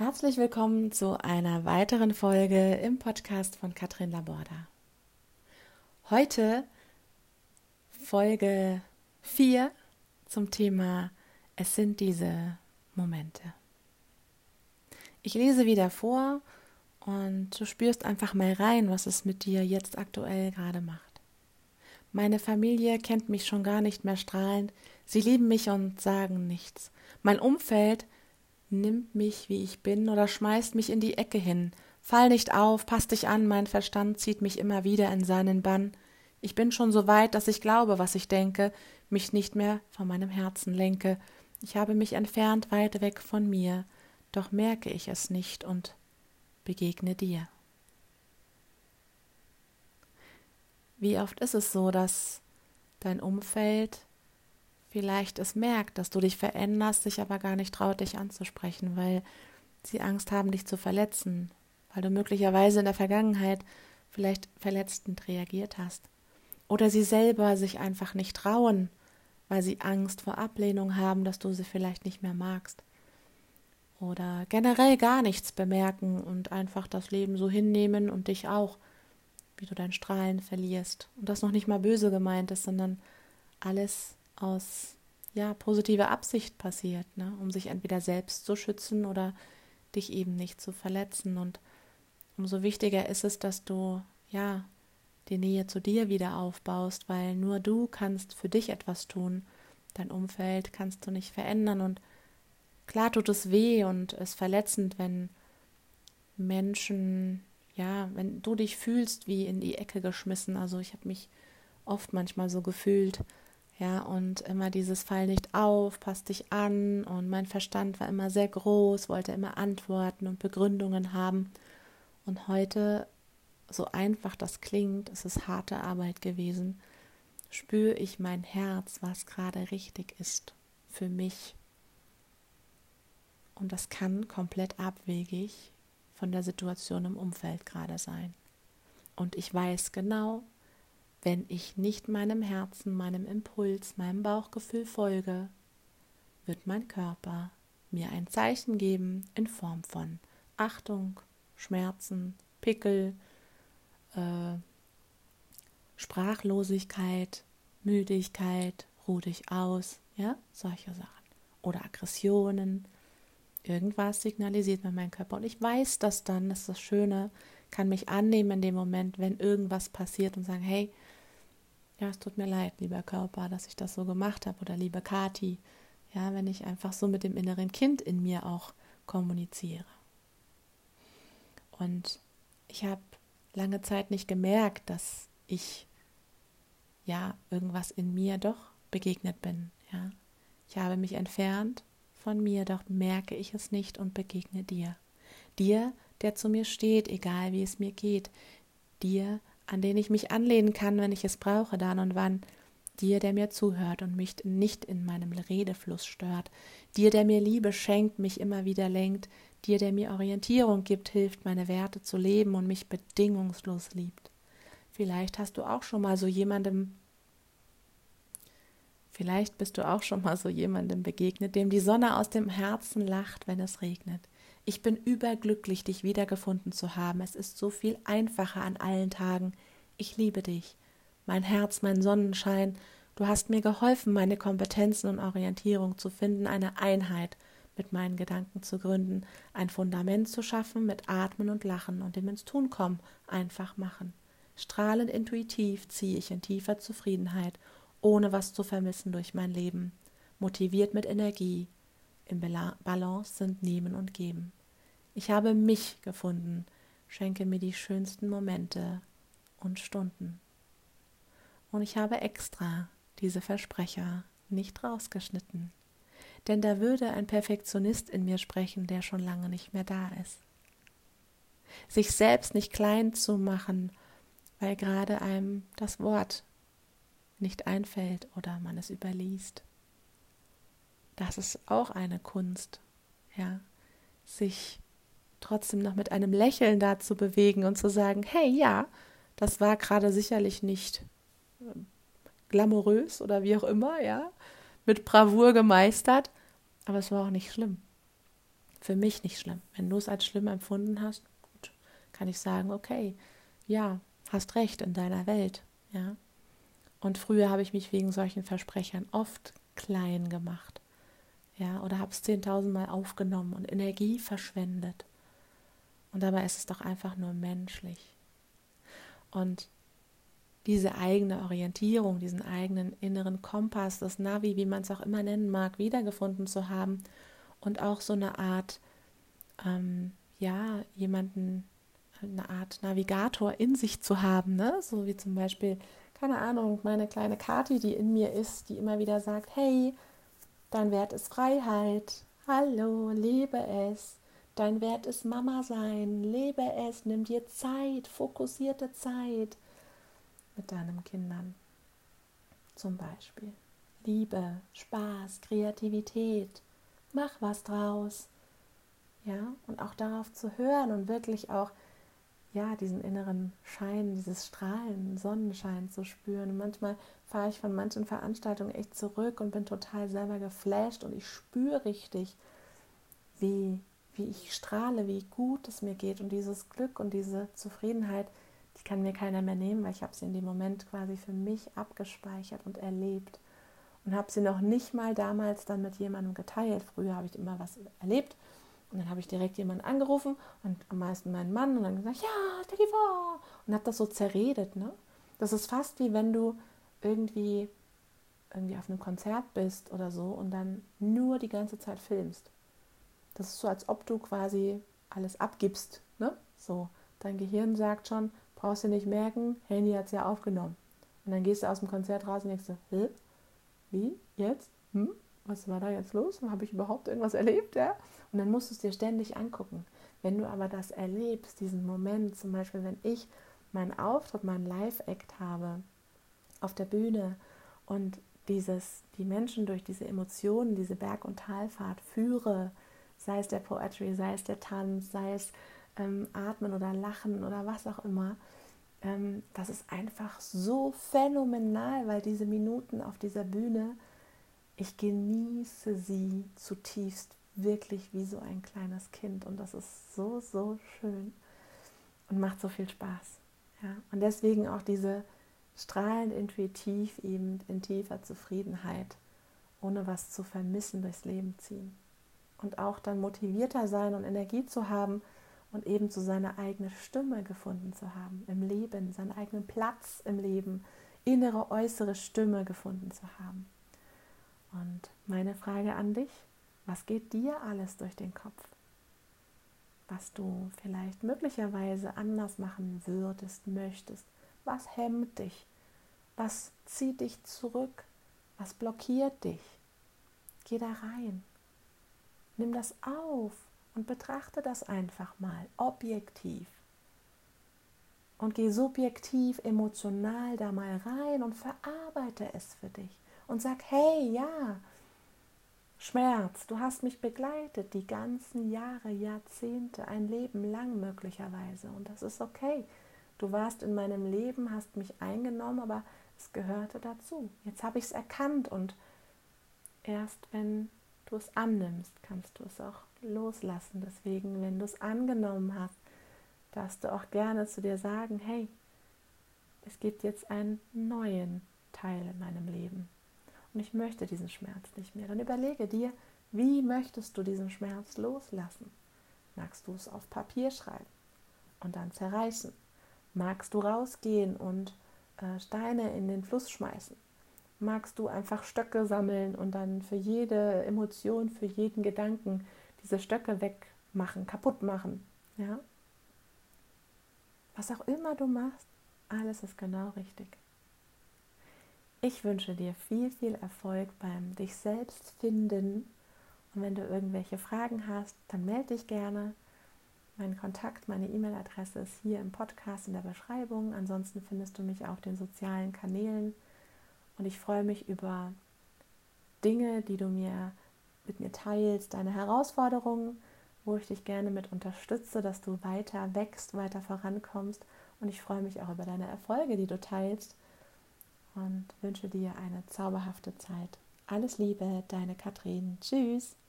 Herzlich willkommen zu einer weiteren Folge im Podcast von Katrin Laborda. Heute Folge 4 zum Thema Es sind diese Momente. Ich lese wieder vor und du spürst einfach mal rein, was es mit dir jetzt aktuell gerade macht. Meine Familie kennt mich schon gar nicht mehr strahlend, sie lieben mich und sagen nichts. Mein Umfeld nimmt mich, wie ich bin, oder schmeißt mich in die Ecke hin. Fall nicht auf, pass dich an, mein Verstand zieht mich immer wieder in seinen Bann. Ich bin schon so weit, dass ich glaube, was ich denke, mich nicht mehr von meinem Herzen lenke. Ich habe mich entfernt weit weg von mir, doch merke ich es nicht und begegne dir. Wie oft ist es so, dass dein Umfeld vielleicht es merkt, dass du dich veränderst, sich aber gar nicht traut, dich anzusprechen, weil sie Angst haben, dich zu verletzen, weil du möglicherweise in der Vergangenheit vielleicht verletzend reagiert hast. Oder sie selber sich einfach nicht trauen, weil sie Angst vor Ablehnung haben, dass du sie vielleicht nicht mehr magst. Oder generell gar nichts bemerken und einfach das Leben so hinnehmen und dich auch, wie du dein Strahlen verlierst. Und das noch nicht mal böse gemeint ist, sondern alles aus ja, positiver Absicht passiert, ne? um sich entweder selbst zu schützen oder dich eben nicht zu verletzen. Und umso wichtiger ist es, dass du ja die Nähe zu dir wieder aufbaust, weil nur du kannst für dich etwas tun. Dein Umfeld kannst du nicht verändern und klar tut es weh und ist verletzend, wenn Menschen, ja, wenn du dich fühlst wie in die Ecke geschmissen. Also ich habe mich oft manchmal so gefühlt, ja, und immer dieses Fall nicht auf, passt dich an. Und mein Verstand war immer sehr groß, wollte immer Antworten und Begründungen haben. Und heute, so einfach das klingt, es ist harte Arbeit gewesen, spüre ich mein Herz, was gerade richtig ist für mich. Und das kann komplett abwegig von der Situation im Umfeld gerade sein. Und ich weiß genau, wenn ich nicht meinem Herzen, meinem Impuls, meinem Bauchgefühl folge, wird mein Körper mir ein Zeichen geben in Form von Achtung, Schmerzen, Pickel, äh, Sprachlosigkeit, Müdigkeit, ruh dich aus, ja, solche Sachen. Oder Aggressionen. Irgendwas signalisiert mir mein Körper. Und ich weiß das dann, das ist das Schöne, kann mich annehmen in dem Moment, wenn irgendwas passiert und sagen, hey, ja, es tut mir leid, lieber Körper, dass ich das so gemacht habe oder liebe Kati, ja, wenn ich einfach so mit dem inneren Kind in mir auch kommuniziere. Und ich habe lange Zeit nicht gemerkt, dass ich ja irgendwas in mir doch begegnet bin, ja. Ich habe mich entfernt von mir, doch merke ich es nicht und begegne dir. Dir, der zu mir steht, egal wie es mir geht. Dir, an den ich mich anlehnen kann, wenn ich es brauche, dann und wann. Dir, der mir zuhört und mich nicht in meinem Redefluss stört. Dir, der mir Liebe schenkt, mich immer wieder lenkt. Dir, der mir Orientierung gibt, hilft, meine Werte zu leben und mich bedingungslos liebt. Vielleicht hast du auch schon mal so jemandem Vielleicht bist du auch schon mal so jemandem begegnet, dem die Sonne aus dem Herzen lacht, wenn es regnet. Ich bin überglücklich, dich wiedergefunden zu haben. Es ist so viel einfacher an allen Tagen. Ich liebe dich. Mein Herz, mein Sonnenschein. Du hast mir geholfen, meine Kompetenzen und Orientierung zu finden, eine Einheit mit meinen Gedanken zu gründen, ein Fundament zu schaffen mit Atmen und Lachen und dem ins Tun kommen, einfach machen. Strahlend intuitiv ziehe ich in tiefer Zufriedenheit, ohne was zu vermissen durch mein Leben, motiviert mit Energie, im Balance sind Nehmen und Geben. Ich habe mich gefunden, schenke mir die schönsten Momente und Stunden. Und ich habe extra diese Versprecher nicht rausgeschnitten, denn da würde ein Perfektionist in mir sprechen, der schon lange nicht mehr da ist. Sich selbst nicht klein zu machen, weil gerade einem das Wort nicht einfällt oder man es überliest das ist auch eine Kunst, ja, sich trotzdem noch mit einem Lächeln da zu bewegen und zu sagen, hey, ja, das war gerade sicherlich nicht ähm, glamourös oder wie auch immer, ja, mit Bravour gemeistert, aber es war auch nicht schlimm. für mich nicht schlimm. Wenn du es als schlimm empfunden hast, gut, kann ich sagen, okay, ja, hast recht in deiner Welt, ja. Und früher habe ich mich wegen solchen Versprechern oft klein gemacht, ja, oder habe es zehntausendmal aufgenommen und Energie verschwendet. Und dabei ist es doch einfach nur menschlich. Und diese eigene Orientierung, diesen eigenen inneren Kompass, das Navi, wie man es auch immer nennen mag, wiedergefunden zu haben und auch so eine Art, ähm, ja, jemanden, eine Art Navigator in sich zu haben, ne? so wie zum Beispiel, keine Ahnung, meine kleine Kati, die in mir ist, die immer wieder sagt, hey, dein Wert ist Freiheit, hallo, lebe es, dein Wert ist Mama sein, lebe es, nimm dir Zeit, fokussierte Zeit mit deinen Kindern. Zum Beispiel Liebe, Spaß, Kreativität, mach was draus. Ja, und auch darauf zu hören und wirklich auch ja, diesen inneren Schein, dieses Strahlen, Sonnenschein zu spüren. Und manchmal fahre ich von manchen Veranstaltungen echt zurück und bin total selber geflasht und ich spüre richtig, wie, wie ich strahle, wie gut es mir geht und dieses Glück und diese Zufriedenheit, die kann mir keiner mehr nehmen, weil ich habe sie in dem Moment quasi für mich abgespeichert und erlebt und habe sie noch nicht mal damals dann mit jemandem geteilt. Früher habe ich immer was erlebt und dann habe ich direkt jemanden angerufen und am meisten meinen Mann und dann gesagt, ja, stell dir und habe das so zerredet. Ne? Das ist fast wie wenn du irgendwie irgendwie auf einem Konzert bist oder so und dann nur die ganze Zeit filmst. Das ist so, als ob du quasi alles abgibst. Ne? So, dein Gehirn sagt schon, brauchst du nicht merken, Handy hat es ja aufgenommen. Und dann gehst du aus dem Konzert raus und denkst so, Hä? wie, jetzt, hm, was war da jetzt los? Habe ich überhaupt irgendwas erlebt? Ja? Und dann musst du es dir ständig angucken. Wenn du aber das erlebst, diesen Moment, zum Beispiel, wenn ich meinen Auftritt, meinen Live-Act habe auf der Bühne und dieses, die Menschen durch diese Emotionen, diese Berg- und Talfahrt führe, sei es der Poetry, sei es der Tanz, sei es ähm, Atmen oder Lachen oder was auch immer, ähm, das ist einfach so phänomenal, weil diese Minuten auf dieser Bühne, ich genieße sie zutiefst, wirklich wie so ein kleines Kind. Und das ist so, so schön und macht so viel Spaß. Ja? Und deswegen auch diese strahlend intuitiv eben in tiefer Zufriedenheit, ohne was zu vermissen, durchs Leben ziehen. Und auch dann motivierter sein und Energie zu haben, und eben zu seiner eigenen Stimme gefunden zu haben im Leben, seinen eigenen Platz im Leben, innere, äußere Stimme gefunden zu haben. Und meine Frage an dich, was geht dir alles durch den Kopf? Was du vielleicht möglicherweise anders machen würdest, möchtest? Was hemmt dich? Was zieht dich zurück? Was blockiert dich? Geh da rein. Nimm das auf und betrachte das einfach mal objektiv. Und geh subjektiv, emotional da mal rein und verarbeite es für dich. Und sag, hey, ja, Schmerz, du hast mich begleitet die ganzen Jahre, Jahrzehnte, ein Leben lang möglicherweise. Und das ist okay. Du warst in meinem Leben, hast mich eingenommen, aber es gehörte dazu. Jetzt habe ich es erkannt und erst wenn du es annimmst, kannst du es auch loslassen. Deswegen, wenn du es angenommen hast, darfst du auch gerne zu dir sagen, hey, es gibt jetzt einen neuen Teil in meinem Leben und ich möchte diesen Schmerz nicht mehr. Dann überlege dir, wie möchtest du diesen Schmerz loslassen? Magst du es auf Papier schreiben und dann zerreißen? Magst du rausgehen und äh, Steine in den Fluss schmeißen? Magst du einfach Stöcke sammeln und dann für jede Emotion, für jeden Gedanken diese Stöcke wegmachen, kaputt machen. Ja? Was auch immer du machst, alles ist genau richtig. Ich wünsche dir viel, viel Erfolg beim dich selbst finden. Und wenn du irgendwelche Fragen hast, dann melde dich gerne. Mein Kontakt, meine E-Mail-Adresse ist hier im Podcast in der Beschreibung. Ansonsten findest du mich auf den sozialen Kanälen. Und ich freue mich über Dinge, die du mir mit mir teilst, deine Herausforderungen, wo ich dich gerne mit unterstütze, dass du weiter wächst, weiter vorankommst. Und ich freue mich auch über deine Erfolge, die du teilst und wünsche dir eine zauberhafte Zeit. Alles Liebe, deine Katrin. Tschüss.